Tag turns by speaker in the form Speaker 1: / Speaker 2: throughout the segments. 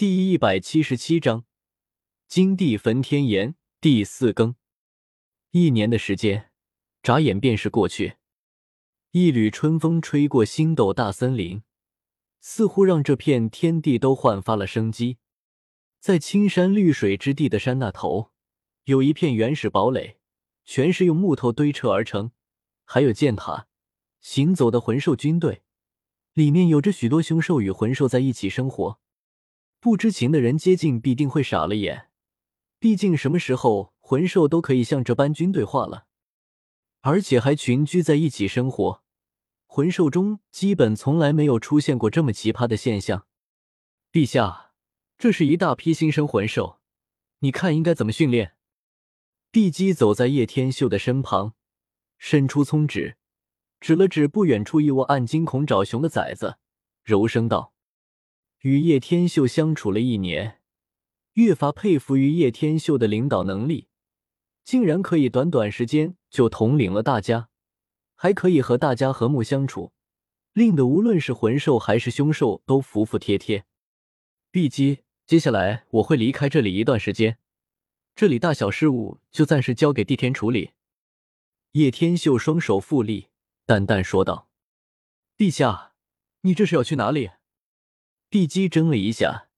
Speaker 1: 第一百七十七章，金地焚天炎第四更。一年的时间，眨眼便是过去。一缕春风吹过星斗大森林，似乎让这片天地都焕发了生机。在青山绿水之地的山那头，有一片原始堡垒，全是用木头堆砌而成，还有箭塔。行走的魂兽军队，里面有着许多凶兽与魂兽在一起生活。不知情的人接近必定会傻了眼，毕竟什么时候魂兽都可以像这般军队化了，而且还群居在一起生活。魂兽中基本从来没有出现过这么奇葩的现象。陛下，这是一大批新生魂兽，你看应该怎么训练？帝姬走在叶天秀的身旁，伸出葱指，指了指不远处一窝暗惊恐找熊的崽子，柔声道。与叶天秀相处了一年，越发佩服于叶天秀的领导能力，竟然可以短短时间就统领了大家，还可以和大家和睦相处，令得无论是魂兽还是凶兽都服服帖帖。碧姬，接下来我会离开这里一段时间，这里大小事务就暂时交给帝天处理。叶天秀双手负立，淡淡说道：“陛下，你这是要去哪里？”碧姬怔了一下，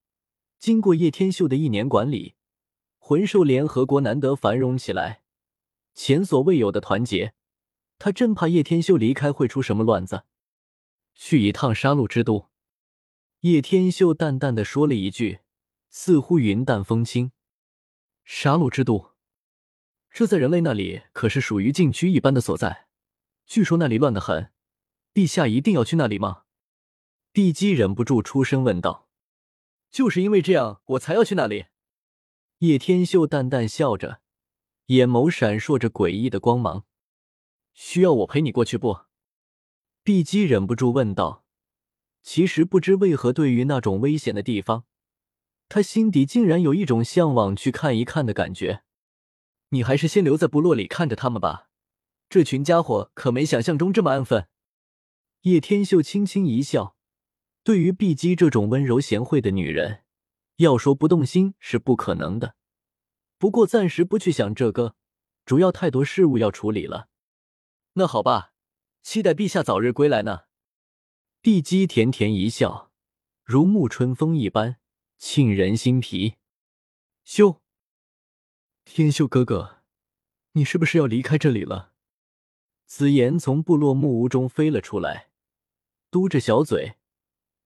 Speaker 1: 经过叶天秀的一年管理，魂兽联合国难得繁荣起来，前所未有的团结。他真怕叶天秀离开会出什么乱子。去一趟杀戮之都，叶天秀淡淡的说了一句，似乎云淡风轻。杀戮之都，这在人类那里可是属于禁区一般的所在，据说那里乱得很。陛下一定要去那里吗？碧姬忍不住出声问道：“就是因为这样，我才要去那里。”叶天秀淡淡笑着，眼眸闪烁着诡异的光芒。“需要我陪你过去不？”碧姬忍不住问道。其实不知为何，对于那种危险的地方，他心底竟然有一种向往去看一看的感觉。你还是先留在部落里看着他们吧，这群家伙可没想象中这么安分。叶天秀轻轻一笑。对于碧姬这种温柔贤惠的女人，要说不动心是不可能的。不过暂时不去想这个，主要太多事务要处理了。那好吧，期待陛下早日归来呢。碧姬甜甜一笑，如沐春风一般沁人心脾。秀，天秀哥哥，你是不是要离开这里了？紫妍从部落木屋中飞了出来，嘟着小嘴。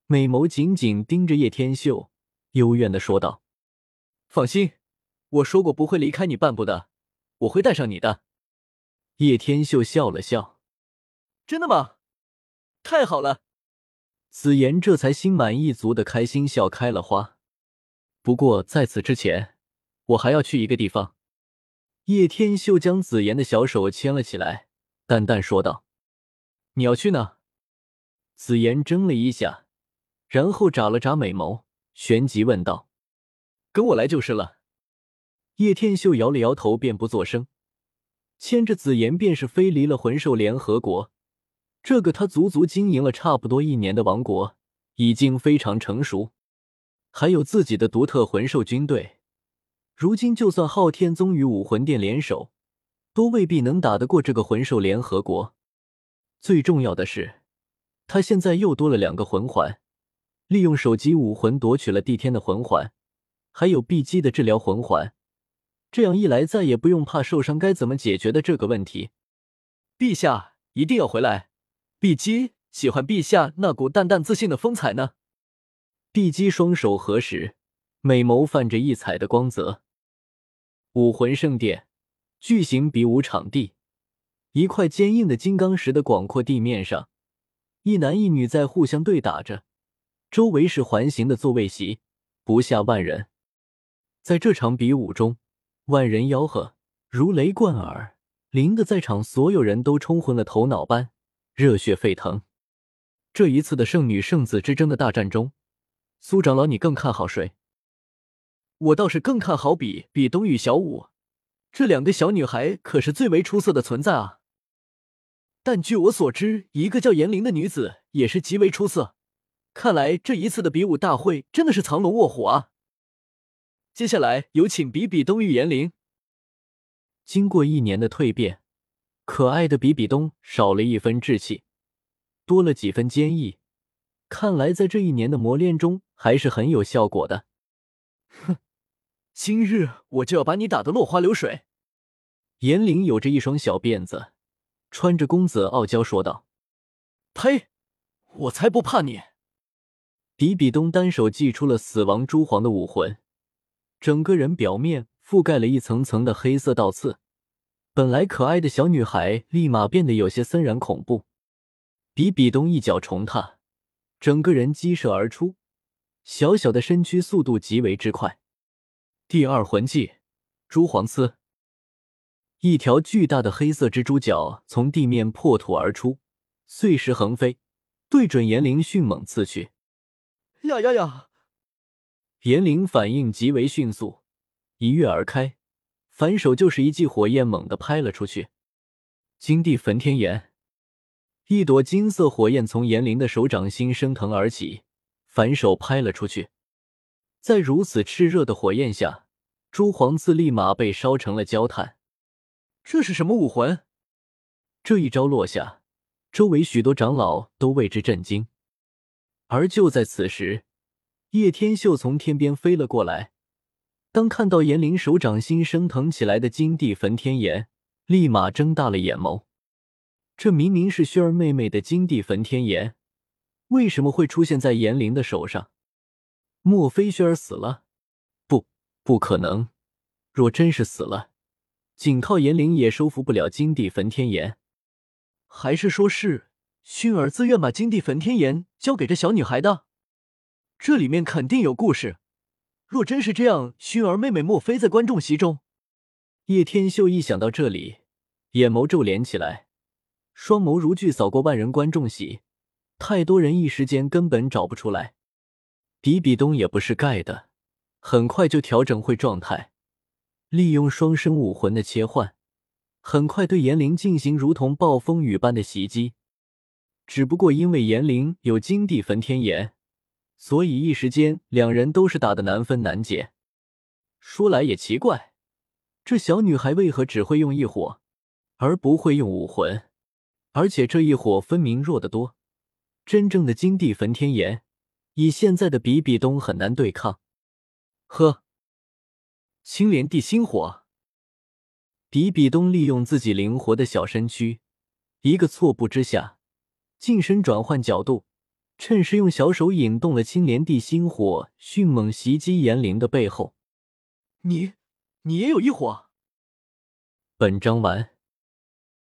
Speaker 1: 美眸紧紧盯着叶天秀，幽怨的说道：“放心，我说过不会离开你半步的，我会带上你的。”叶天秀笑了笑：“真的吗？太好了！”紫妍这才心满意足的开心笑开了花。不过在此之前，我还要去一个地方。叶天秀将紫妍的小手牵了起来，淡淡说道：“你要去哪？”紫妍怔了一下。然后眨了眨美眸，旋即问道：“跟我来就是了。”叶天秀摇了摇头，便不作声，牵着紫妍便是飞离了魂兽联合国。这个他足足经营了差不多一年的王国，已经非常成熟，还有自己的独特魂兽军队。如今就算昊天宗与武魂殿联手，都未必能打得过这个魂兽联合国。最重要的是，他现在又多了两个魂环。利用手机武魂夺取了帝天的魂环，还有碧姬的治疗魂环，这样一来再也不用怕受伤该怎么解决的这个问题。陛下一定要回来，碧姬喜欢陛下那股淡淡自信的风采呢。碧姬双手合十，美眸泛着异彩的光泽。武魂圣殿，巨型比武场地，一块坚硬的金刚石的广阔地面上，一男一女在互相对打着。周围是环形的座位席，不下万人。在这场比武中，万人吆喝，如雷贯耳，淋得在场所有人都冲昏了头脑般热血沸腾。这一次的圣女圣子之争的大战中，苏长老，你更看好谁？我倒是更看好比比东与小舞，这两个小女孩可是最为出色的存在啊。但据我所知，一个叫严玲的女子也是极为出色。
Speaker 2: 看来这一次的比武大会真的是藏龙卧虎啊！接下来有请比比东与严灵。
Speaker 1: 经过一年的蜕变，可爱的比比东少了一分稚气，多了几分坚毅。看来在这一年的磨练中还是很有效果的。
Speaker 2: 哼，今日我就要把你打得落花流水！
Speaker 1: 严灵有着一双小辫子，穿着公子傲娇说道：“
Speaker 2: 呸，我才不怕你！”
Speaker 1: 比比东单手祭出了死亡蛛皇的武魂，整个人表面覆盖了一层层的黑色倒刺，本来可爱的小女孩立马变得有些森然恐怖。比比东一脚重踏。整个人激射而出，小小的身躯速度极为之快。第二魂技，蛛皇刺。一条巨大的黑色蜘蛛脚从地面破土而出，碎石横飞，对准炎灵迅猛刺去。
Speaker 2: 呀呀呀！
Speaker 1: 炎灵反应极为迅速，一跃而开，反手就是一记火焰，猛地拍了出去。金地焚天炎。一朵金色火焰从炎灵的手掌心升腾而起，反手拍了出去。在如此炽热的火焰下，朱黄刺立马被烧成了焦炭。
Speaker 2: 这是什么武魂？
Speaker 1: 这一招落下，周围许多长老都为之震惊。而就在此时，叶天秀从天边飞了过来。当看到炎灵手掌心升腾起来的金地焚天炎，立马睁大了眼眸。这明明是薰儿妹妹的金地焚天炎，为什么会出现在炎灵的手上？莫非薰儿死了？不，不可能！若真是死了，仅靠炎灵也收服不了金地焚天炎。
Speaker 2: 还是说是薰儿自愿把金地焚天炎交给这小女孩的？这里面肯定有故事。若真是这样，薰儿妹妹莫非在观众席中？
Speaker 1: 叶天秀一想到这里，眼眸皱连起来。双眸如炬扫过万人观众席，太多人一时间根本找不出来。比比东也不是盖的，很快就调整回状态，利用双生武魂的切换，很快对炎灵进行如同暴风雨般的袭击。只不过因为炎灵有金地焚天炎，所以一时间两人都是打得难分难解。说来也奇怪，这小女孩为何只会用异火，而不会用武魂？而且这一火分明弱得多，真正的金地焚天炎，以现在的比比东很难对抗。
Speaker 2: 呵，青莲地心火。
Speaker 1: 比比东利用自己灵活的小身躯，一个错步之下，近身转换角度，趁势用小手引动了青莲地心火，迅猛袭击炎灵的背后。
Speaker 2: 你，你也有一火？
Speaker 1: 本章完。